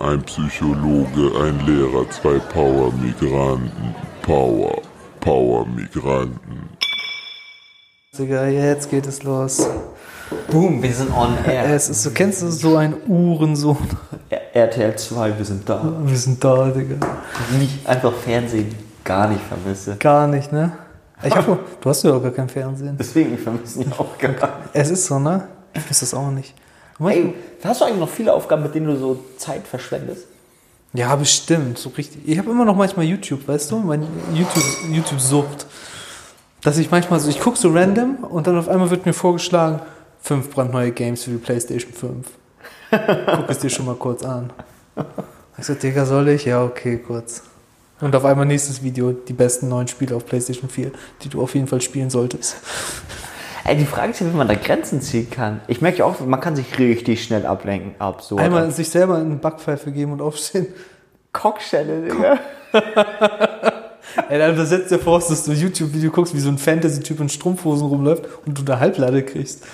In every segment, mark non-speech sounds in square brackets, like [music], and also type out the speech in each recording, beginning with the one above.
Ein Psychologe, ein Lehrer, zwei Power-Migranten. Power, Power-Migranten. Digga, jetzt geht es los. Boom, wir sind on air. Es ist so, kennst du so einen Uhrensohn? RTL 2, wir sind da. Wir sind da, Digga. Nicht einfach Fernsehen gar nicht vermisse. Gar nicht, ne? Ich hab, du hast ja auch gar kein Fernsehen. Deswegen vermissen ich auch gar nicht. Es ist so, ne? Ich weiß das auch nicht. Ey, hast du eigentlich noch viele Aufgaben, mit denen du so Zeit verschwendest? Ja, bestimmt, so richtig. Ich habe immer noch manchmal YouTube, weißt du? Mein YouTube, YouTube-Sucht. Dass ich manchmal so, ich gucke so random und dann auf einmal wird mir vorgeschlagen, fünf brandneue Games für die PlayStation 5. [laughs] Guck es dir schon mal kurz an. Ich so, Digga, soll ich? Ja, okay, kurz. Und auf einmal nächstes Video, die besten neuen Spiele auf PlayStation 4, die du auf jeden Fall spielen solltest. Ey, die Frage ist ja, wie man da Grenzen ziehen kann. Ich merke ja auch, man kann sich richtig schnell ablenken. Absurd. Einmal sich selber eine Backpfeife geben und aufstehen. Cockschelle, Digga. [laughs] Ey, dann versetzt dir vor, dass du ein YouTube-Video guckst, wie so ein Fantasy-Typ in Strumpfhosen rumläuft und du eine Halblade kriegst.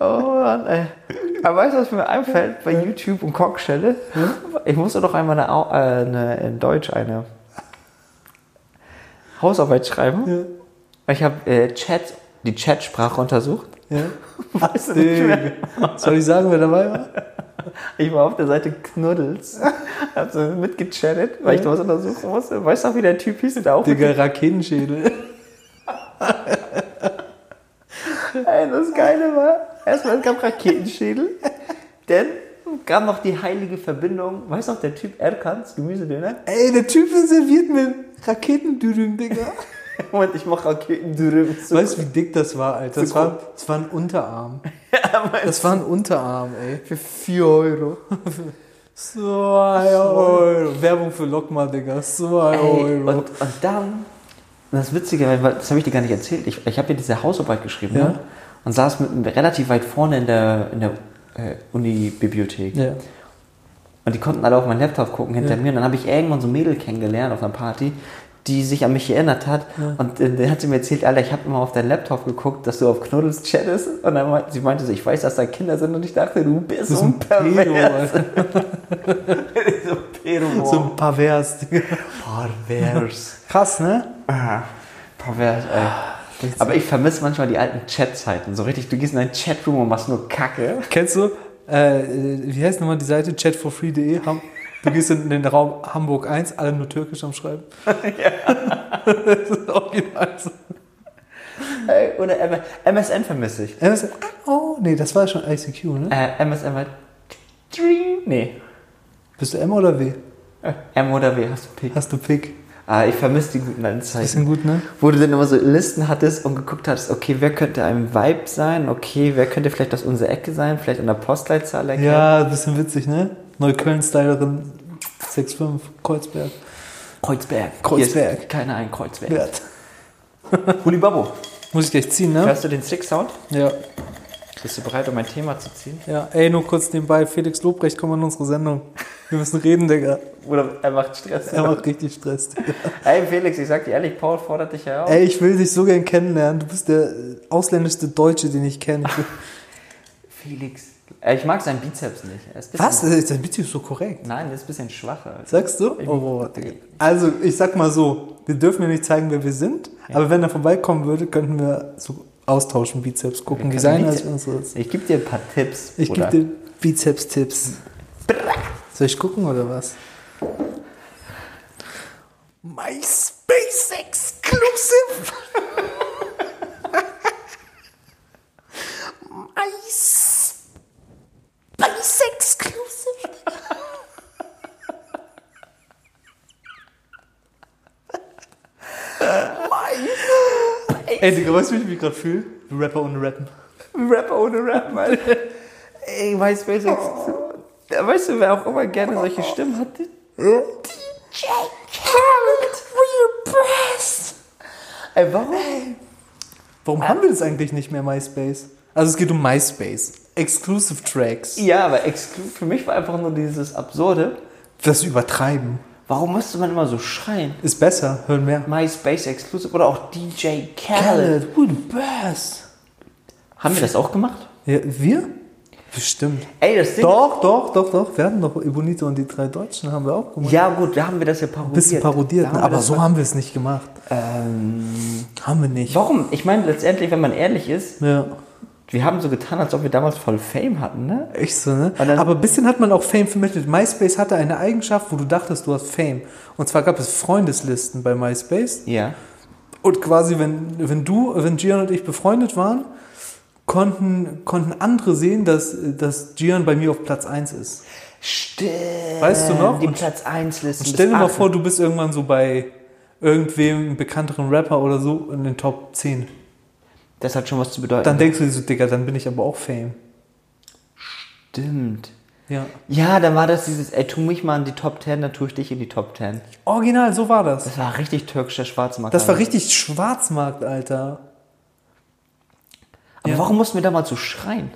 Oh Mann, ey. Aber weißt du, was mir einfällt bei YouTube und Cockschelle? Ich musste doch einmal eine, äh, eine, in Deutsch eine Hausarbeit schreiben. Ich habe äh, Chat, die Chatsprache untersucht. Ja. [laughs] Weißt du nicht mehr? Soll ich sagen, wer dabei war? Ich war auf der Seite Knuddels. Hab so mitgechattet, weil ich da was untersuchen musste. Weißt du auch, wie der Typ hieß, der auch Digga, Raketenschädel. [laughs] Ey, das Geile war, erstmal es gab Raketenschädel, dann kam noch die heilige Verbindung, weißt du noch, der Typ Erkans, Gemüsedöner? Ey, der Typ serviert mir Raketendüdüm, Digga. [laughs] Und ich mach Raketendürüm. So. Weißt du, wie dick das war, Alter? Das war, das war ein Unterarm. [laughs] Ja, Das war ein Unterarm, ey. für 4 Euro. [laughs] Zwei Euro. Werbung für Lokma, Digga. Zwei Ey, Euro. und, und dann, das Witzige, weil das habe ich dir gar nicht erzählt, ich, ich habe ja diese Hausarbeit geschrieben Ja. ne? und saß mit, relativ weit vorne in der, in der äh, Uni-Bibliothek. Ja. Und die konnten alle auf meinen Laptop gucken hinter Ja. mir. Und dann habe ich irgendwann so ein Mädel kennengelernt auf einer Party, die sich an mich erinnert hat. Und äh, dann hat sie mir erzählt, Alter, ich habe immer auf deinen Laptop geguckt, dass du auf Knuddels chattest. Und dann meinte, sie meinte so, ich weiß, dass da Kinder sind. Und ich dachte, du bist so ein Pervers. [laughs] So ein Pedo. So ein Pervers. Pervers. Krass, ne? Ah, Pervers, ey. Aber ich vermisse manchmal die alten Chatzeiten. So richtig, du gehst in einen Chatroom und machst nur Kacke. Kennst du, äh, äh, wie heißt nochmal die Seite? chatforfree.de. Du gehst in den Raum Hamburg 1, alle nur Türkisch am Schreiben. [laughs] das ist original so. Ey, oder M MSN vermisse ich. MSN, oh, nee, das war schon ICQ, ne? Äh, MSN war... Nee. Bist du M oder W? Äh, M oder W, hast du Pick? Hast du Pick? Ah, ich vermisse die guten alten Zeiten. Bisschen gut, ne? Wo du dann immer so Listen hattest und geguckt hast, okay, wer könnte ein Vibe sein? Okay, wer könnte vielleicht aus unserer Ecke sein? Vielleicht an der Postleitzahl erkennen? Ja, bisschen witzig, ne? Neukölln-Stylerin 6'5, Kreuzberg. Kreuzberg. Kreuzberg. Hier Keiner ein Kreuzberg. Wert. Hulibabo. Muss ich gleich ziehen, ne? Hörst du den Stick-Sound? Ja. Bist du bereit, um ein Thema zu ziehen? Ja, ey, nur kurz nebenbei, Felix Lobrecht, komm in unsere Sendung. Wir müssen reden, Digga. Oder er macht Stress. Er macht richtig Stress, Digga. Ey, Felix, ich sag dir ehrlich, Paul fordert dich ja auf. Ey, ich will dich so gern kennenlernen. Du bist der äh, ausländischste Deutsche, den ich kenne. [laughs] Felix. Ich mag seinen Bizeps nicht. Er ist Was? Äh, Dein Beziehung ist so korrekt. Nein, der ist ein bisschen schwacher. Sagst du? Oh, Digga. Also, ich sag mal so, wir dürfen ja nicht zeigen, wer wir sind, aber wenn er vorbeikommen würde, könnten wir so austauschen, Bizeps gucken, wie sein als Bizeps- unseres. Ich gebe dir ein paar Tipps. Ich gebe dir Bizeps-Tipps. Soll ich gucken oder was? MySpace Exclusive! [laughs] MySpace Exclusive! [laughs] Ey, Digga, weißt du, wie ich mich gerade fühle? Wie Rapper ohne Rappen. Rapper ohne Rap, Mann. Ey, MySpace. Ja, Weißt du, wer auch immer gerne solche Stimmen hat? DJ Khaled, real best. Ey, warum? Warum haben wir das eigentlich nicht mehr, MySpace? Also es geht um MySpace. Exclusive Tracks. Ja, aber für mich war einfach nur dieses Absurde. Das Übertreiben. Warum musste man immer so schreien? Ist besser, hören mehr. MySpace Exclusive oder auch DJ Khaled. who the best? Haben wir das auch gemacht? Ja, wir? Bestimmt. Ey, das Ding. Doch, doch, doch, doch. Wir hatten doch Ebonito und die drei Deutschen haben wir auch gemacht. Ja, gut, da haben wir das ja parodiert. Bisschen parodiert, ne? aber so haben wir es nicht gemacht. Ähm, Haben wir nicht. warum? Ich meine, letztendlich, wenn man ehrlich ist, Ja. Wir haben so getan, als ob wir damals voll Fame hatten, ne? Echt so, ne? Dann- Aber ein bisschen hat man auch Fame vermittelt. MySpace hatte eine Eigenschaft, wo du dachtest, du hast Fame. Und zwar gab es Freundeslisten bei MySpace. Ja. Und quasi, wenn, wenn du, wenn Gian und ich befreundet waren, konnten, konnten andere sehen, dass, dass Gian bei mir auf Platz 1 ist. Stimmt. Weißt du noch? Die Und- Platz 1 Listen. Und stell dir mal vor, du bist irgendwann so bei irgendwem, einem bekannteren Rapper oder so, in den Top 10. Das hat schon was zu bedeuten. Dann denkst du dir so, Digga, dann bin ich aber auch Fame. Stimmt. Ja. Ja, dann war das dieses, ey, tu mich mal in die Top 10, dann tue ich dich in die Top 10. Original, so war das. Das war richtig türkischer Schwarzmarkt. Das war richtig Schwarzmarkt, Alter. Aber ja. warum mussten wir damals so schreien?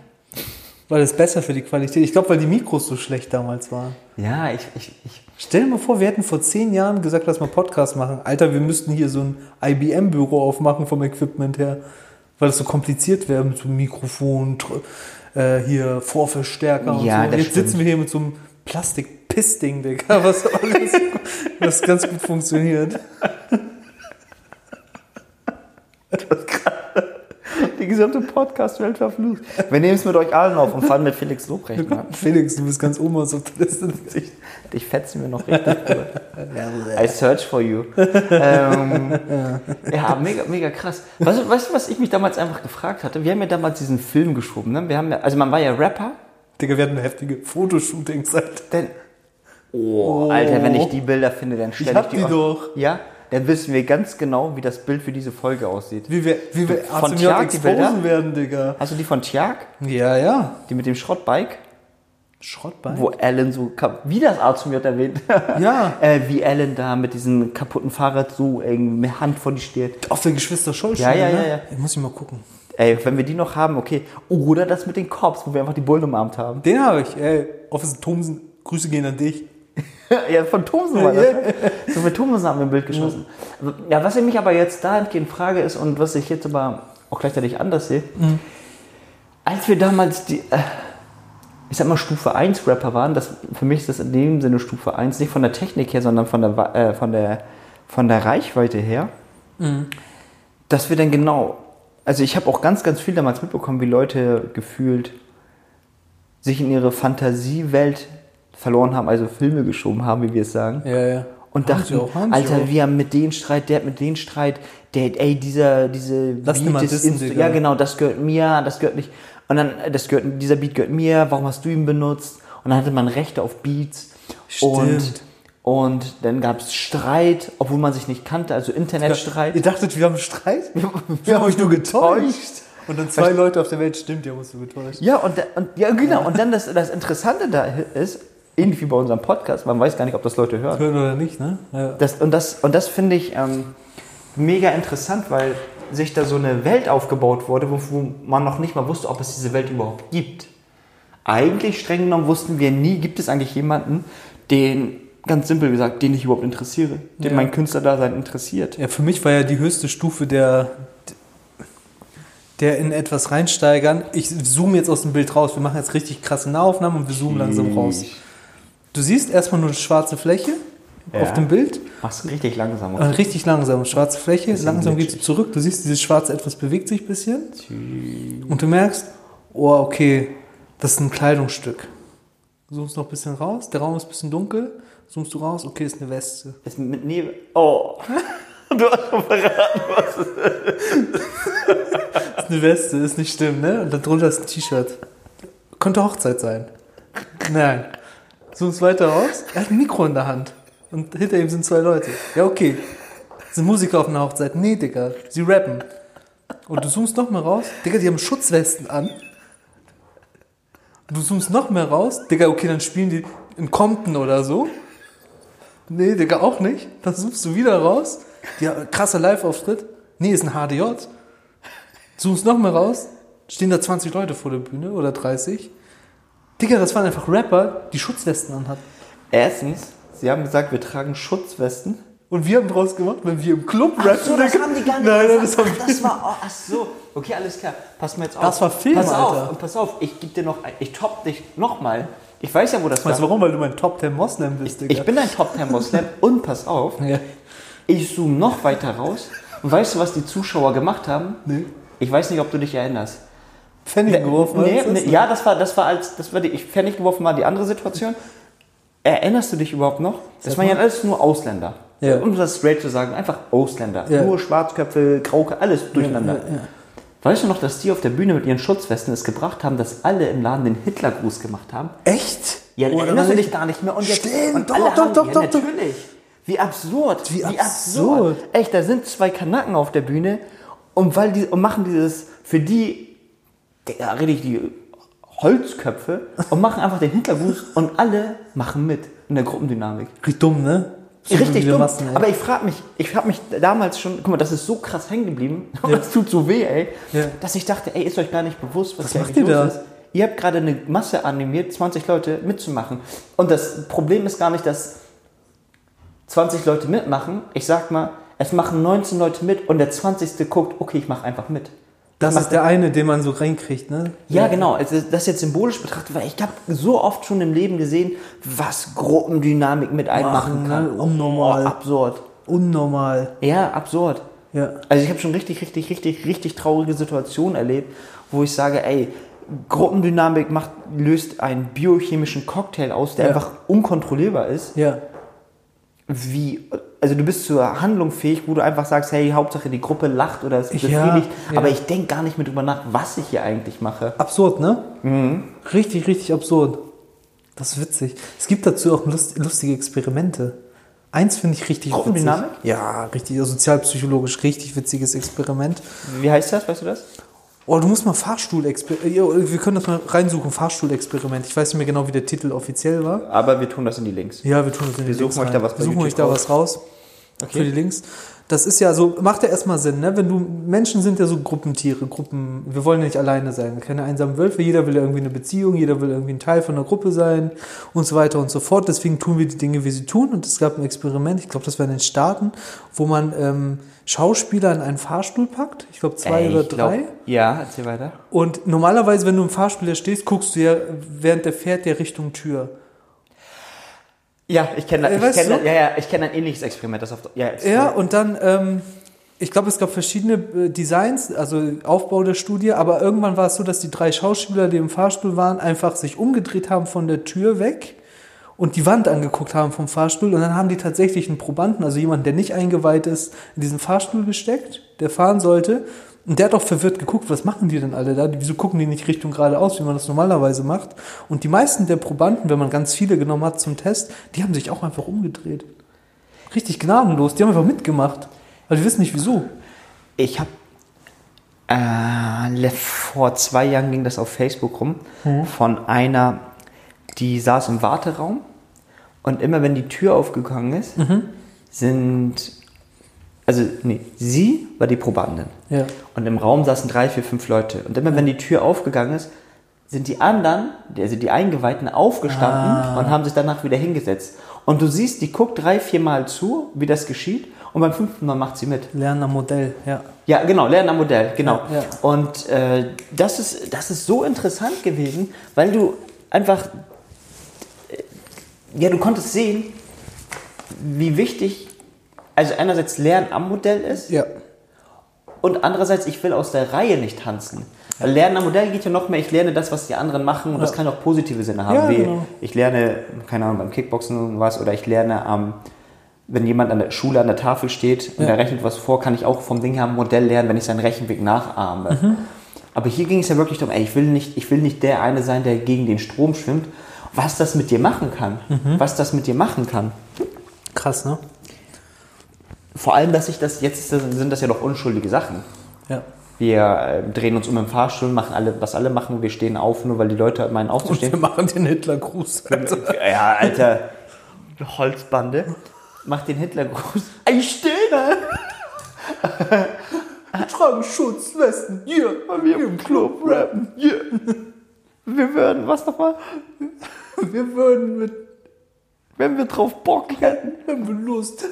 Weil es besser für die Qualität. Ich glaube, weil die Mikros so schlecht damals waren. Ja, ich, ich, ich. Stell dir mal vor, wir hätten vor zehn Jahren gesagt, lass mal Podcast machen. Alter, wir müssten hier so ein IBM-Büro aufmachen vom Equipment her. Weil es so kompliziert wäre mit so einem Mikrofon, äh, hier Vorverstärker und Ja, so. das Jetzt sitzen stimmt. wir hier mit so einem Plastik-Piss-Ding, Digga, was, alles, [laughs] was ganz gut funktioniert. Die gesamte Podcast-Welt verflucht. Wir nehmen es mit euch allen auf und fahren mit Felix Lobrecht an. [laughs] Felix, du bist ganz oben auf der Liste. Dich, dich fetzen wir noch richtig. I search for you. ähm, ja, mega, mega krass. Weißt du, weißt was ich mich damals einfach gefragt hatte? Wir haben ja damals diesen Film geschoben. Ne? Wir haben ja, also man war ja Rapper. Digga, wir hatten heftige Fotoshootings, Alter. Denn, oh, Alter, wenn ich die Bilder finde, dann stelle ich, hab die auf- doch. Ja, dann wissen wir ganz genau, wie das Bild für diese Folge aussieht. Wie wir, wie wir Von Tjag die Bilder? werden, Digga. Hast du die von Tjag? Ja, ja. Die mit dem Schrottbike? Schrottbein? Wo Alan so, wie das A zu mir erwähnt. [laughs] Ja. äh, wie Alan da mit diesem kaputten Fahrrad so eng mit Hand vor die steht. Auf der Geschwister Scholl Ja, ja, ne? ja, ja. Ich muss ich mal gucken. Ey, wenn wir die noch haben, okay. Oder das mit den Cops, wo wir einfach die Bullen umarmt haben. Den habe ich, ey. Officer Thomsen, Grüße gehen an dich. [laughs] ja, von Thomsen war das. ne? So mit Thomsen haben wir ein Bild geschossen. Ja, was ich mich aber jetzt dahingehend frage ist und was ich jetzt aber auch gleichzeitig anders sehe, als wir damals die, äh, ich sag mal Stufe 1 Rapper waren, das, für mich ist das in dem Sinne Stufe 1, nicht von der Technik her, sondern von der, äh, von der, von der Reichweite her, dass wir dann genau, also ich habe auch ganz, ganz viel damals mitbekommen, wie Leute gefühlt sich in ihre Fantasiewelt verloren haben, also Filme geschoben haben, wie wir es sagen. Ja, ja. Und Haben dachten, auch, Alter, auch. wir haben mit denen Streit, der hat mit denen Streit, der, ey, dieser, diese Lass mal ist dissen, Inst- ja genau, das gehört mir, das gehört nicht. Und dann, das gehört, dieser Beat gehört mir, warum hast du ihn benutzt? Und dann hatte man Rechte auf Beats. Und, Stimmt. und dann gab es Streit, obwohl man sich nicht kannte, also Internetstreit. Ihr dachtet, wir haben Streit? Wir haben [laughs] euch nur getäuscht. Und dann zwei Leute auf der Welt, stimmt, die haben uns nur getäuscht. Ja, und, und ja, genau. Und dann das, das Interessante da ist, ähnlich wie bei unserem Podcast, man weiß gar nicht, ob das Leute hören. Hören oder nicht, ne? Ja. Das, und das, und das finde ich ähm, mega interessant, weil sich da so eine Welt aufgebaut wurde, wo, wo man noch nicht mal wusste, ob es diese Welt überhaupt gibt. Eigentlich, streng genommen, wussten wir nie, gibt es eigentlich jemanden, den, ganz simpel gesagt, den ich überhaupt interessiere, den Ja. mein Künstlerdasein interessiert. Ja, für mich war ja die höchste Stufe der, der in etwas reinsteigern. Ich zoome jetzt aus dem Bild raus. Wir machen jetzt richtig krasse Nahaufnahmen und wir zoomen langsam raus. Du siehst erstmal nur eine schwarze Fläche Ja. auf dem Bild. Mach's richtig langsam. Und richtig langsam, schwarze Fläche. Langsam geht sie glitschig. zurück. Du siehst, dieses schwarze etwas bewegt sich ein bisschen. Und du merkst, oh, okay, das ist ein Kleidungsstück. Du zoomst noch ein bisschen raus. Der Raum ist ein bisschen dunkel. Zoomst du raus, okay, ist eine Weste. Ist mit Nebel. Oh. [laughs] Du hast schon verraten, was es ist eine Weste, ist nicht schlimm, ne? Und darunter ist ein T-Shirt. Könnte Hochzeit sein. Nein. Zoomst weiter raus. Er hat ein Mikro in der Hand. Und hinter ihm sind zwei Leute. Ja, okay. Sind Musiker auf einer Hochzeit? Nee, Digga. Sie rappen. Und du zoomst noch mehr raus. Digga, die haben Schutzwesten an. Und du zoomst noch mehr raus. Digga, okay, dann spielen die in Compton oder so. Nee, Digga, auch nicht. Dann zoomst du wieder raus. Ja, krasser Live-Auftritt. Nee, ist ein HDJ. Zoomst noch mehr raus. Stehen da 20 Leute vor der Bühne oder 30. Digga, das waren einfach Rapper, die Schutzwesten anhatten. Erstens, sie haben gesagt, wir tragen Schutzwesten. Und wir haben draus gemacht, wenn wir im Club rappen. so, das haben die gar nicht Nein, nein, das haben Ach, das war, oh, ach so. Okay, alles klar. Pass mal jetzt auf. Das war Film, pass Alter. auf, und pass auf, ich gebe dir noch, ich top dich nochmal. Ich weiß ja, wo das Weißt du war. warum? Weil du mein Top 10 Moslem bist, Digga. Ich bin ein Top 10 Moslem [laughs] und pass auf, Ja. ich zoome noch weiter raus. Und weißt du, was die Zuschauer gemacht haben? Nee. Ich weiß nicht, ob du dich erinnerst. Pfennig geworfen. Nee, nee, ja, das war, das war als, das war die, ich Pfennig geworfen war die andere Situation. Erinnerst du dich überhaupt noch? Das Sag waren ja alles nur Ausländer. Ja. Um das straight zu sagen, einfach Ausländer. Ja. Nur Schwarzköpfe, Grauke, alles durcheinander. Ja, Weißt du noch, dass die auf der Bühne mit ihren Schutzwesten es gebracht haben, dass alle im Laden den Hitlergruß gemacht haben? Echt? Ja, Oder erinnerst du dich gar nicht mehr? Und jetzt, Stimmt, und doch, doch, doch, doch, doch. natürlich. Wie absurd. Wie absurd. Echt, da sind zwei Kanaken auf der Bühne und, weil die, und machen dieses, für die, richtig die Holzköpfe und machen einfach den Hintergruß und alle machen mit in der Gruppendynamik. Richtig dumm, ne? Richtig Viele dumm. Massen, aber ich frage mich, ich habe mich damals schon, guck mal, das ist so krass hängen geblieben, [laughs] aber das tut so weh, ey, Ja. dass ich dachte, ey, ist euch gar nicht bewusst, was, Was macht ihr da? ist. Ihr habt gerade eine Masse animiert, 20 Leute mitzumachen. Und das Problem ist gar nicht, dass 20 Leute mitmachen. Ich sag mal, es machen 19 Leute mit und der 20. guckt, okay, ich mache einfach mit. Das ist der eine, den man so reinkriegt, ne? Ja, genau. Also das jetzt symbolisch betrachtet, weil ich habe so oft schon im Leben gesehen, was Gruppendynamik mit einmachen Machen, kann. ne? Unnormal. Oh, absurd. Unnormal. Ja, absurd. Ja. Also ich habe schon richtig, richtig, richtig, richtig traurige Situationen erlebt, wo ich sage, ey, Gruppendynamik macht, löst einen biochemischen Cocktail aus, der Ja. einfach unkontrollierbar ist. Ja. Wie, also du bist zur Handlung fähig, wo du einfach sagst, hey, Hauptsache die Gruppe lacht oder ist Ja, befriedigt, ja. aber ich denke gar nicht mehr drüber nach, was ich hier eigentlich mache. Absurd, ne? Mhm. Richtig, richtig absurd. Das ist witzig. Es gibt dazu auch lust, lustige Experimente. Eins finde ich richtig Gruppendynamik? witzig. Ja, richtig, sozialpsychologisch richtig witziges Experiment. Wie heißt das, weißt du das? Oh, du musst mal Fahrstuhlexperiment. Wir können das mal reinsuchen, Fahrstuhlexperiment. Ich weiß nicht mehr genau, wie der Titel offiziell war. Aber wir tun das in die Links. Ja, wir tun das in die Wir suchen Links euch da was Wir suchen euch da was raus. Für die Links. Das ist ja so, macht ja erstmal Sinn, ne? Wenn du, Menschen sind ja so Gruppentiere, Gruppen, wir wollen ja nicht alleine sein, keine einsamen Wölfe, jeder will ja irgendwie eine Beziehung, jeder will irgendwie ein Teil von einer Gruppe sein und so weiter und so fort. Deswegen tun wir die Dinge, wie sie tun. Und es gab ein Experiment, ich glaube, das war in den Staaten, wo man ähm, Schauspieler in einen Fahrstuhl packt, ich glaube zwei Ey, oder ich glaub- drei. Ja, erzähl weiter. Und normalerweise, wenn du im Fahrstuhl stehst, guckst du ja, während der fährt, ja Richtung Tür. Ja, ich kenne Äh, kenn, ja, ja, ich kenne ein ähnliches Experiment. Das auf, ja. Ja, und dann, ähm, ich glaube, es gab verschiedene äh, Designs, also Aufbau der Studie, aber irgendwann war es so, dass die drei Schauspieler, die im Fahrstuhl waren, einfach sich umgedreht haben von der Tür weg und die Wand angeguckt haben vom Fahrstuhl und dann haben die tatsächlich einen Probanden, also jemanden, der nicht eingeweiht ist, in diesen Fahrstuhl gesteckt, der fahren sollte. Und der hat auch verwirrt geguckt, was machen die denn alle da? Wieso gucken die nicht Richtung geradeaus, wie man das normalerweise macht? Und die meisten der Probanden, wenn man ganz viele genommen hat zum Test, die haben sich auch einfach umgedreht. Richtig gnadenlos, die haben einfach mitgemacht. Weil die wissen nicht wieso. Ich habe äh, vor zwei Jahren ging das auf Facebook rum von einer, die saß im Warteraum und immer wenn die Tür aufgegangen ist, sind also nee, sie war die Probandin Ja. und im Raum saßen drei, vier, fünf Leute und immer wenn die Tür aufgegangen ist, sind die anderen, die- also die Eingeweihten, aufgestanden und haben sich danach wieder hingesetzt. Und du siehst, die guckt drei, vier Mal zu, wie das geschieht und beim fünften Mal macht sie mit. Lernen am Modell, ja. Ja, genau, Lernen am Modell, genau. Ja, ja. Und äh, das, ist, das ist so interessant gewesen, weil du einfach, äh, ja, du konntest sehen, wie wichtig, also einerseits Lernen am Modell ist Ja. Und andererseits, ich will aus der Reihe nicht tanzen. Lernen am Modell geht ja noch mehr, ich lerne das, was die anderen machen und das kann auch positive Sinne haben. Ja, wie genau. ich lerne, keine Ahnung, beim Kickboxen was oder ich lerne am, wenn jemand an der Schule an der Tafel steht und Ja. der rechnet was vor, kann ich auch vom Ding her am Modell lernen, wenn ich seinen Rechenweg nachahme. Mhm. Aber hier ging es ja wirklich darum, ey, ich will nicht, ich will nicht der eine sein, der gegen den Strom schwimmt. Was das mit dir machen kann, Mhm. was das mit dir machen kann. Krass, ne? Vor allem, dass ich das, jetzt sind das ja doch unschuldige Sachen. Ja. Wir äh, drehen uns um im Fahrstuhl, machen alle, was alle machen. Wir stehen auf, nur weil die Leute meinen Und wir aufzustehen. machen den Hitlergruß. Also, [laughs] ja, Alter. Holzbande. Mach den Hitlergruß. Ich stehe da. tragen Schutzwesten. Hier, Wir im Club rappen. Yeah. Wir würden, was nochmal? wir würden mit Wenn wir drauf Bock hätten. Wenn wir Lust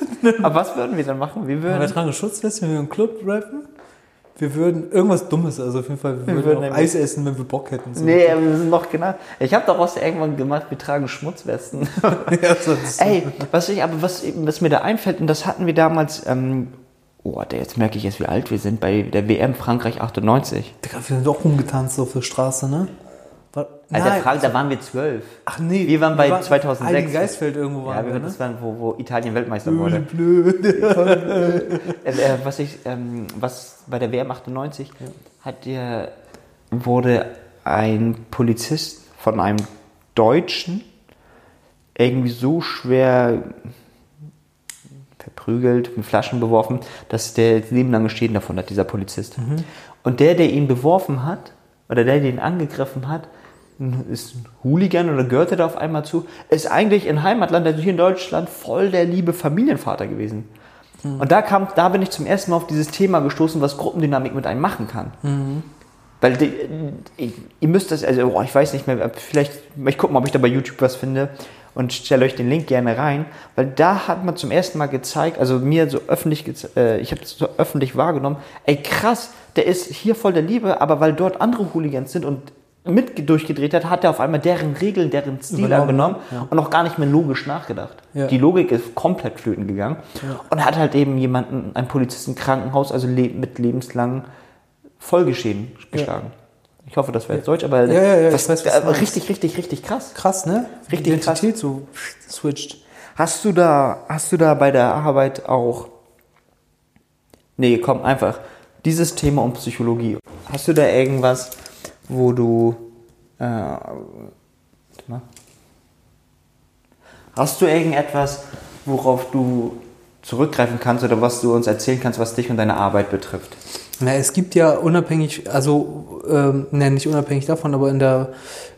Aber was würden wir dann machen? Wir Wir würden. tragen Schutzwesten, wenn wir im Club rappen. Wir würden irgendwas Dummes, also auf jeden Fall, wir, Wir würden, würden auch Eis essen, wenn wir Bock hätten. So. Nee, wir sind noch genau. Ich habe daraus irgendwann gemacht, wir tragen Schmutzwesten. [laughs] ja, sonst. Ey, was ich, aber was, was mir da einfällt, und das hatten wir damals, ähm, oh, jetzt merke ich jetzt, wie alt wir sind, bei der WM Frankreich 98. Digga, wir sind doch rumgetanzt auf der Straße, ne? War, Alter, Nein. Frank, da waren wir zwölf. Ach nee. Wir waren bei 2006. Heiligen Geistfeld irgendwo Ja, waren wir, wir, ne? das waren, wo, wo Italien Weltmeister wurde. Blöd. [laughs] äh, äh, was ich, ähm, was bei der WM 98 hat der, wurde ein Polizist von einem Deutschen irgendwie so schwer verprügelt, mit Flaschen beworfen, dass der das Leben lang Schäden davon hat, dieser Polizist. Und der, der ihn beworfen hat, oder der, der ihn angegriffen hat, ist ein Hooligan oder gehörte da auf einmal zu, ist eigentlich in Heimatland, also hier in Deutschland, voll der liebe Familienvater gewesen. Und da kam, da bin ich zum ersten Mal auf dieses Thema gestoßen, was Gruppendynamik mit einem machen kann. Weil die, ich, ihr müsst das, also boah, ich weiß nicht mehr, vielleicht, ich gucke mal, ob ich da bei YouTube was finde und stelle euch den Link gerne rein, weil da hat man zum ersten Mal gezeigt, also mir so öffentlich, äh, ich habe das so öffentlich wahrgenommen, ey krass, der ist hier voll der Liebe, aber weil dort andere Hooligans sind und mit durchgedreht hat, hat er auf einmal deren Regeln, deren Stil Übernommen, angenommen ja. und auch gar nicht mehr logisch nachgedacht. Ja. Die Logik ist komplett flöten gegangen und hat halt eben jemanden, einen Polizisten im Krankenhaus, also le mit lebenslangen Folgeschäden geschlagen. Ich hoffe, das wäre jetzt Deutsch, aber Ja, ja, ja, das weiß, äh, meinst. richtig, richtig, richtig krass. Krass, ne? Richtig Identität so switcht. Hast du da, hast du da bei der Arbeit auch, nee, komm, einfach, dieses Thema um Psychologie. Hast du da irgendwas, wo du, äh, warte mal. hast du irgendetwas, worauf du zurückgreifen kannst oder was du uns erzählen kannst, was dich und deine Arbeit betrifft? Na, es gibt ja unabhängig, also ähm, ne, nicht unabhängig davon, aber in der,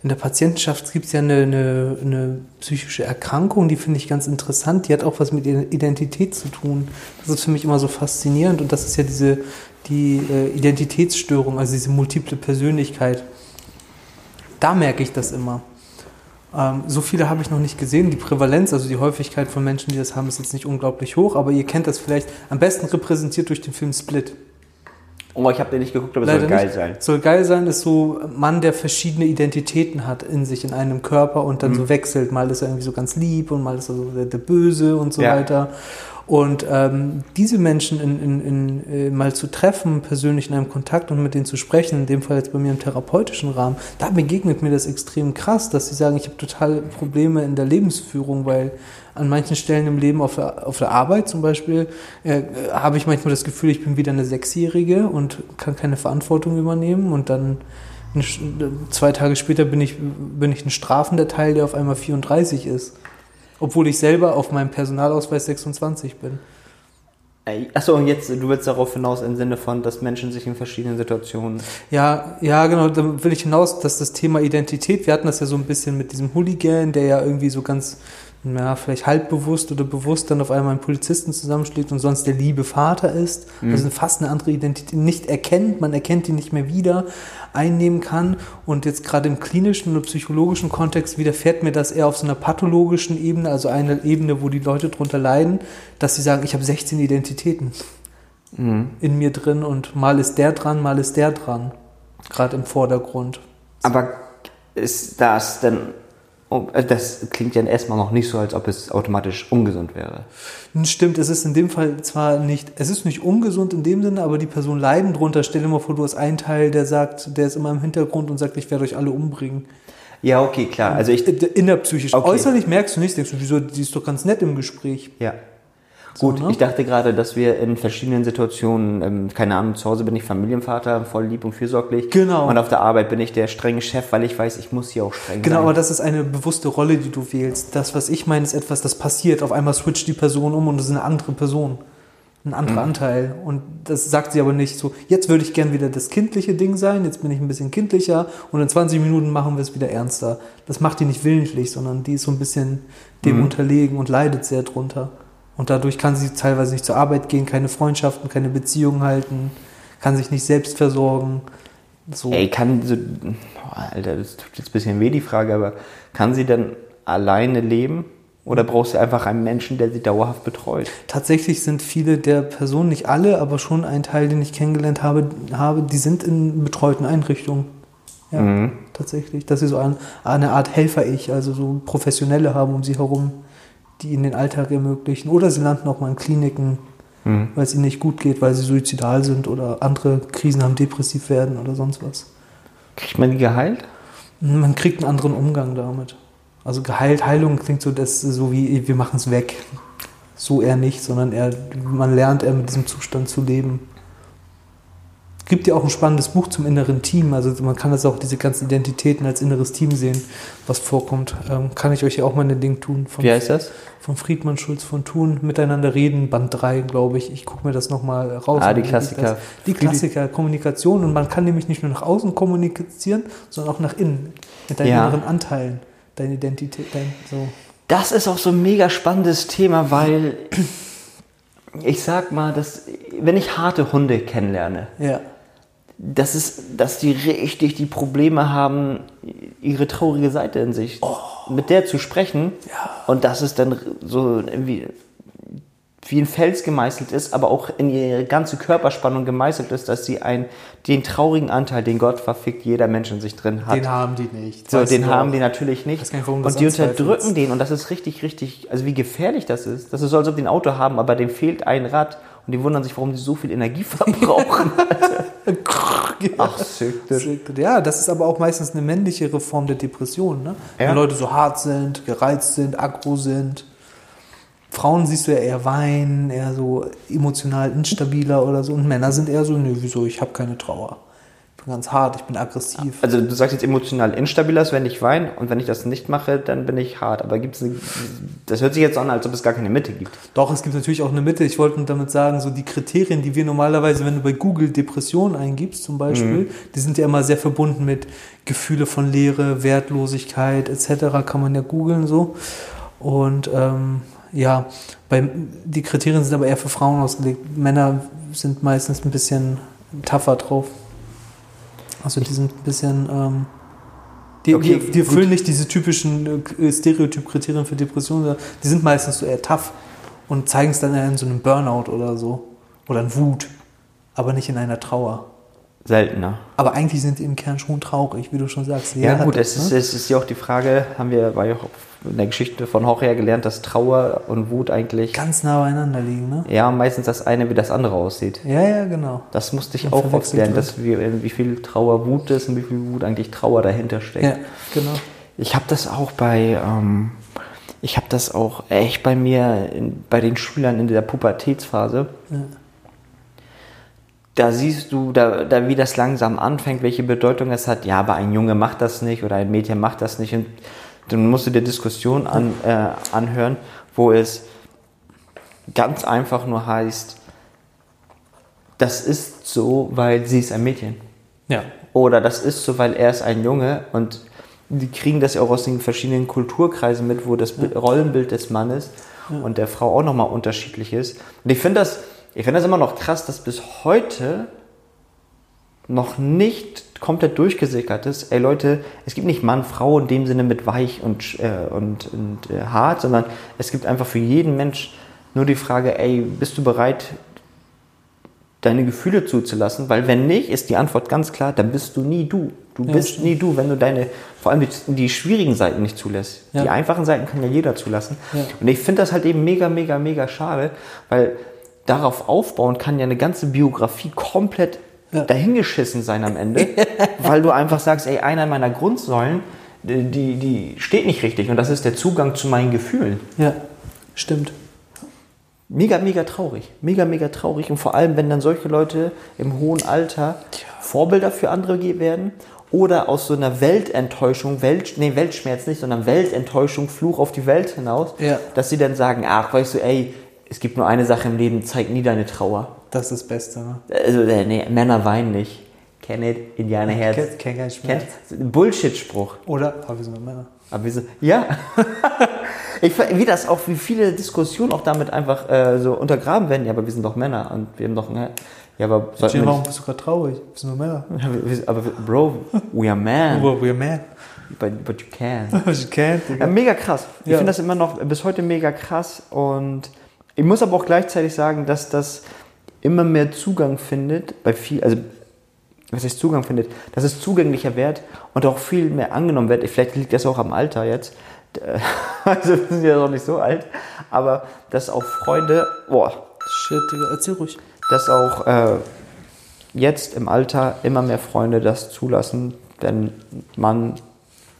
in der Patientenschaft gibt es ja eine, eine, eine psychische Erkrankung, die finde ich ganz interessant. Die hat auch was mit Identität zu tun. Das ist für mich immer so faszinierend und das ist ja diese die äh, Identitätsstörung, also diese multiple Persönlichkeit. Da merke ich das immer. Ähm, so viele habe ich noch nicht gesehen. Die Prävalenz, also die Häufigkeit von Menschen, die das haben, ist jetzt nicht unglaublich hoch, aber ihr kennt das vielleicht am besten repräsentiert durch den Film Split. Oh, ich habe den nicht geguckt, aber es soll Leider geil nicht. sein. Soll geil sein, ist so ein Mann, der verschiedene Identitäten hat in sich, in einem Körper und dann so wechselt. Mal ist er irgendwie so ganz lieb und mal ist er so der, der Böse und so Ja. weiter. Und ähm, diese Menschen in, in, in, äh, mal zu treffen, persönlich in einem Kontakt und mit denen zu sprechen, in dem Fall jetzt bei mir im therapeutischen Rahmen, da begegnet mir das extrem krass, dass sie sagen, ich habe total Probleme in der Lebensführung, weil an manchen Stellen im Leben auf der, auf der Arbeit zum Beispiel äh, habe ich manchmal das Gefühl, ich bin wieder eine Sechsjährige und kann keine Verantwortung übernehmen und dann zwei Tage später bin ich, bin ich ein strafender Teil, der auf einmal 34 ist. Obwohl ich selber auf meinem Personalausweis 26 bin. Achso, und jetzt, du willst darauf hinaus im Sinne von, dass Menschen sich in verschiedenen Situationen Ja, ja, genau, da will ich hinaus, dass das Thema Identität, wir hatten das ja so ein bisschen mit diesem Hooligan, der ja irgendwie so ganz, ja, vielleicht halbbewusst oder bewusst dann auf einmal einen Polizisten zusammenschlägt und sonst der liebe Vater ist, also fast eine andere Identität nicht erkennt, man erkennt ihn nicht mehr wieder, einnehmen kann und jetzt gerade im klinischen oder psychologischen Kontext widerfährt mir das eher auf so einer pathologischen Ebene, also eine Ebene, wo die Leute drunter leiden, dass sie sagen, ich habe 16 Identitäten in mir drin und mal ist der dran, mal ist der dran. Gerade im Vordergrund. Aber ist das denn. Oh, äh, Das klingt ja erstmal noch nicht so, als ob es automatisch ungesund wäre. Stimmt, es ist in dem Fall zwar nicht, es ist nicht ungesund in dem Sinne, aber die Person leiden drunter. Stell dir mal vor, du hast einen Teil, der sagt, der ist immer im Hintergrund und sagt, ich werde euch alle umbringen. Ja, okay, klar. Also ich. Innerpsychisch. Okay. Äußerlich merkst du nichts, denkst du, wieso, die ist doch ganz nett im Gespräch. Ja. So, Gut, ne? ich dachte gerade, dass wir in verschiedenen Situationen, ähm, keine Ahnung, zu Hause bin ich Familienvater, voll lieb und fürsorglich. Genau. Und auf der Arbeit bin ich der strenge Chef, weil ich weiß, ich muss hier auch streng Genau, sein. aber das ist eine bewusste Rolle, die du wählst. Das, was ich meine, ist etwas, das passiert. Auf einmal switcht die Person um und es ist eine andere Person. Ein anderer Mhm. Anteil. Und das sagt sie aber nicht so, jetzt würde ich gern wieder das kindliche Ding sein, jetzt bin ich ein bisschen kindlicher und in 20 Minuten machen wir es wieder ernster. Das macht die nicht willentlich, sondern die ist so ein bisschen dem Mhm. unterlegen und leidet sehr drunter. Und dadurch kann sie teilweise nicht zur Arbeit gehen, keine Freundschaften, keine Beziehungen halten, kann sich nicht selbst versorgen. So. Ey, kann so. Boah, Alter, das tut jetzt ein bisschen weh, die Frage, aber kann sie denn alleine leben? Oder brauchst du einfach einen Menschen, der sie dauerhaft betreut? Tatsächlich sind viele der Personen, nicht alle, aber schon ein Teil, den ich kennengelernt habe, habe die sind in betreuten Einrichtungen. Ja, Mhm. tatsächlich. Dass sie so ein, eine Art Helfer-Ich, also so Professionelle haben um sie herum, die ihnen den Alltag ermöglichen. Oder sie landen auch mal in Kliniken, Mhm. weil es ihnen nicht gut geht, weil sie suizidal sind oder andere Krisen haben, depressiv werden oder sonst was. Kriegt man die geheilt? Man kriegt einen anderen Umgang damit. Also geheilt, Heilung klingt so, das ist so wie wir machen es weg. So eher nicht, sondern eher, man lernt eher mit diesem Zustand zu leben. Gibt ja auch ein spannendes Buch zum inneren Team. Also man kann das auch, diese ganzen Identitäten als inneres Team sehen, was vorkommt. Ähm, kann ich euch ja auch mal einen Link tun. Von, Wie heißt das? von Friedmann Schulz von Thun. Miteinander reden, Band 3, glaube ich. Ich gucke mir das nochmal raus. Ah, die Klassiker. Die Klassiker, Kommunikation. Und man kann nämlich nicht nur nach außen kommunizieren, sondern auch nach innen. Mit deinen Ja. inneren Anteilen. Deine Identität, dein, so. Das ist auch so ein mega spannendes Thema, weil ich sag mal, dass, wenn ich harte Hunde kennenlerne, Ja. Das ist, dass die richtig die Probleme haben, ihre traurige Seite in sich, mit der zu sprechen. Und dass es dann so irgendwie wie ein Fels gemeißelt ist, aber auch in ihre ganze Körperspannung gemeißelt ist, dass sie einen, den traurigen Anteil, den Gott verfickt, jeder Mensch in sich drin hat. Den haben die nicht. So, den haben auch. die natürlich nicht. nicht, und die unterdrücken den und das ist richtig, richtig, also wie gefährlich das ist. Das ist so, als ob die ein Auto haben, aber dem fehlt ein Rad und die wundern sich, warum die so viel Energie [laughs] verbrauchen. [laughs] Ach, süchtig. Ja, das ist aber auch meistens eine männlichere Form der Depression. Ne? Ja. Wenn Leute so hart sind, gereizt sind, aggro sind. Frauen siehst du ja eher weinen, eher so emotional instabiler oder so. Und Männer sind eher so, nö, wieso, ich habe keine Trauer. Ich bin ganz hart, ich bin aggressiv. Also du sagst jetzt emotional instabiler wenn ich weine und wenn ich das nicht mache, dann bin ich hart. Aber gibt's eine, das hört sich jetzt an, als ob es gar keine Mitte gibt. Doch, es gibt natürlich auch eine Mitte. Ich wollte damit sagen, so die Kriterien, die wir normalerweise, wenn du bei Google Depression eingibst zum Beispiel, die sind ja immer sehr verbunden mit Gefühle von Leere, Wertlosigkeit etc. Kann man ja googeln so. Und ähm, ja, bei, die Kriterien sind aber eher für Frauen ausgelegt. Männer sind meistens ein bisschen tougher drauf. Also die sind ein bisschen... Ähm, die, Okay, die, die erfüllen nicht diese typischen äh, Stereotyp-Kriterien für Depressionen, die sind meistens so eher tough und zeigen es dann in so einem Burnout oder so. Oder in Wut, aber nicht in einer Trauer. Seltener. Aber eigentlich sind die im Kern schon traurig, wie du schon sagst. Ja, gut, es das, ist, ne? es ist ja auch die Frage, haben wir bei, in der Geschichte von ja gelernt, dass Trauer und Wut eigentlich ganz nah beieinander liegen. Ne? ja meistens das eine wie das andere aussieht. Ja, ja, genau. Das musste ich Und auch oft lernen, dass wir, wie viel Trauer Wut ist und wie viel Wut eigentlich Trauer dahinter steckt. Ja, genau. Ich habe das auch bei, ähm, ich habe das auch echt bei mir, in, bei den Schülern in der Pubertätsphase. Ja. Da siehst du, da, da wie das langsam anfängt, welche Bedeutung es hat. Ja, aber ein Junge macht das nicht oder ein Mädchen macht das nicht. Und dann musst du dir Diskussionen an, äh, anhören, wo es ganz einfach nur heißt, das ist so, weil sie ist ein Mädchen. Ja. Oder das ist so, weil er ist ein Junge und die kriegen das ja auch aus den verschiedenen Kulturkreisen mit, wo das Bi- Rollenbild des Mannes und der Frau auch nochmal unterschiedlich ist. Und ich finde das, ich finde das immer noch krass, dass bis heute noch nicht komplett durchgesickert ist. Ey Leute, es gibt nicht Mann, Frau in dem Sinne mit weich und, äh, und, und äh, hart, sondern es gibt einfach für jeden Mensch nur die Frage, ey, bist du bereit, deine Gefühle zuzulassen, weil wenn nicht, ist die Antwort ganz klar, dann bist du nie du. Du Ja, bist stimmt. nie du, wenn du deine, vor allem die, die schwierigen Seiten nicht zulässt. Ja. Die einfachen Seiten kann ja jeder zulassen. Ja. Und ich finde das halt eben mega, mega, mega schade, weil darauf aufbauen kann ja eine ganze Biografie komplett Ja. dahingeschissen sein am Ende, [laughs] weil du einfach sagst, ey, einer meiner Grundsäulen, die, die steht nicht richtig und das ist der Zugang zu meinen Gefühlen. Ja, stimmt. Mega, mega traurig. Mega, mega traurig. Und vor allem, wenn dann solche Leute im hohen Alter Vorbilder für andere werden oder aus so einer Weltenttäuschung, Welt, nee, Weltschmerz nicht, sondern Weltenttäuschung, Fluch auf die Welt hinaus, Ja. dass sie dann sagen, ach, weißt du, ey, es gibt nur eine Sache im Leben, zeig nie deine Trauer. Das ist das Beste. Ne? Also, äh, nee, Männer weinen nicht. Kenn it, Indianerherz. Kennt- kennt keinen Schmerz. Bullshit-Spruch. Oder? Aber wir sind doch Männer. Aber wir sind, ja. [laughs] ich, wie das auch, wie viele Diskussionen auch damit einfach äh, so untergraben werden. Ja, aber wir sind doch Männer und wir haben doch, ne, ja, aber Jim, warum bist du gerade traurig? Wir sind nur Männer. aber Bro, we are man. [laughs] Aber we're man. But, but you can. Ich kennt, Ja, Digga. mega krass. Ich Ja. finde das immer noch bis heute mega krass und ich muss aber auch gleichzeitig sagen, dass das immer mehr Zugang findet bei viel, also was heißt Zugang findet, dass es zugänglicher wird und auch viel mehr angenommen wird. Vielleicht liegt das auch am Alter jetzt. [laughs] Also wir sind ja noch nicht so alt, aber dass auch Freunde, boah, Shit, Digga, erzähl ruhig. dass auch äh, jetzt im Alter immer mehr Freunde das zulassen, wenn man,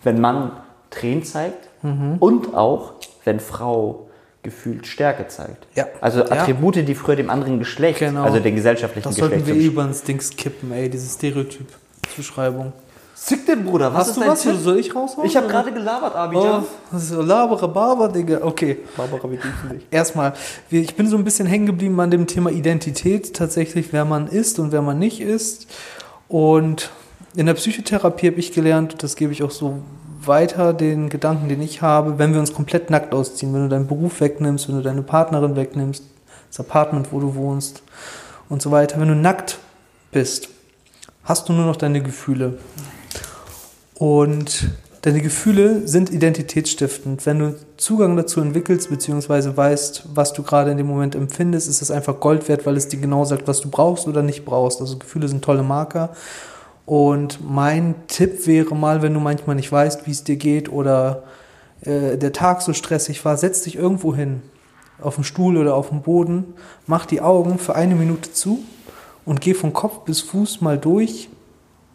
wenn man Tränen zeigt Mhm. und auch wenn Frau gefühlt Stärke zeigt. Ja. Also Ja. Attribute, die früher dem anderen Geschlecht, Genau. also den gesellschaftlichen Das sollten Geschlecht. wir eh zum- über ins Dings kippen, ey, diese Stereotyp-Zuschreibung. Sick den Bruder, was Hast du was? Soll ich raushauen? Ich habe gerade gelabert, Oh, Abidjan. das ist so Labere, Barber, Digga. Okay. Barbara, geht's denn dich? Erstmal, wir- ich bin so ein bisschen hängen geblieben an dem Thema Identität, tatsächlich, wer man ist und wer man nicht ist. Und in der Psychotherapie habe ich gelernt, das gebe ich auch so weiter, den Gedanken, den ich habe, wenn wir uns komplett nackt ausziehen, wenn du deinen Beruf wegnimmst, wenn du deine Partnerin wegnimmst, das Apartment, wo du wohnst und so weiter, wenn du nackt bist, hast du nur noch deine Gefühle. Und deine Gefühle sind identitätsstiftend. Wenn du Zugang dazu entwickelst, beziehungsweise weißt, was du gerade in dem Moment empfindest, ist es einfach Gold wert, weil es dir genau sagt, was du brauchst oder nicht brauchst. Also Gefühle sind tolle Marker. Und mein Tipp wäre mal, wenn du manchmal nicht weißt, wie es dir geht oder äh, der Tag so stressig war, setz dich irgendwo hin, auf dem Stuhl oder auf dem Boden, mach die Augen für eine Minute zu und geh von Kopf bis Fuß mal durch,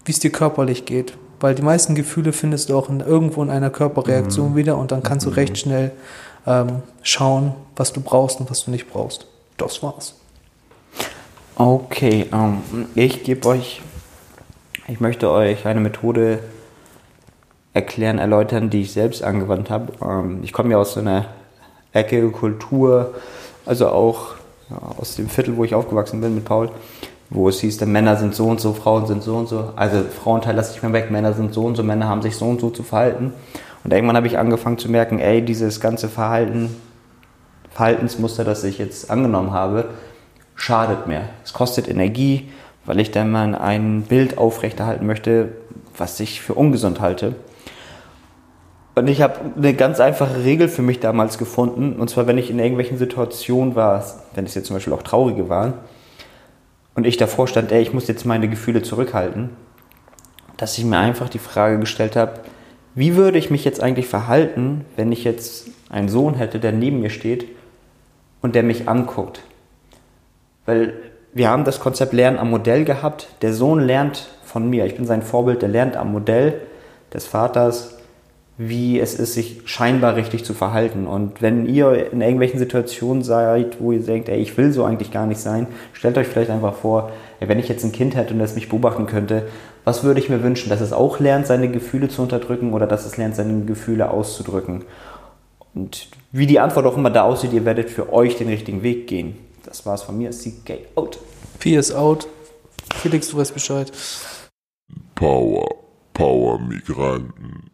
wie es dir körperlich geht. Weil die meisten Gefühle findest du auch in, irgendwo in einer Körperreaktion wieder und dann kannst du recht schnell ähm, schauen, was du brauchst und was du nicht brauchst. Das war's. Okay, ähm, ich gebe euch, ich möchte euch eine Methode erklären, erläutern, die ich selbst angewandt habe. Ähm, ich komme ja aus so einer Ecke Kultur, also auch aus dem Viertel, wo ich aufgewachsen bin mit Paul, wo es hieß, dann Männer sind so und so, Frauen sind so und so. Also Frauenteil lasse ich mir weg, Männer sind so und so, Männer haben sich so und so zu verhalten. Und irgendwann habe ich angefangen zu merken, ey, dieses ganze Verhalten, Verhaltensmuster, das ich jetzt angenommen habe, schadet mir. Es kostet Energie, weil ich dann mal ein Bild aufrechterhalten möchte, was ich für ungesund halte. Und ich habe eine ganz einfache Regel für mich damals gefunden. Und zwar, wenn ich in irgendwelchen Situationen war, wenn es jetzt zum Beispiel auch traurige waren, und ich davor stand, ey, ich muss jetzt meine Gefühle zurückhalten, dass ich mir einfach die Frage gestellt habe, wie würde ich mich jetzt eigentlich verhalten, wenn ich jetzt einen Sohn hätte, der neben mir steht und der mich anguckt? Weil wir haben das Konzept Lernen am Modell gehabt. Der Sohn lernt von mir. Ich bin sein Vorbild. Der lernt am Modell des Vaters, wie es ist, sich scheinbar richtig zu verhalten. Und wenn ihr in irgendwelchen Situationen seid, wo ihr denkt, ey, ich will so eigentlich gar nicht sein, stellt euch vielleicht einfach vor, ey, wenn ich jetzt ein Kind hätte und das mich beobachten könnte, was würde ich mir wünschen? Dass es auch lernt, seine Gefühle zu unterdrücken oder dass es lernt, seine Gefühle auszudrücken? Und wie die Antwort auch immer da aussieht, ihr werdet für euch den richtigen Weg gehen. Das war's von mir. CK out. P ist out. Felix, du weißt Bescheid. Power, Power Migranten.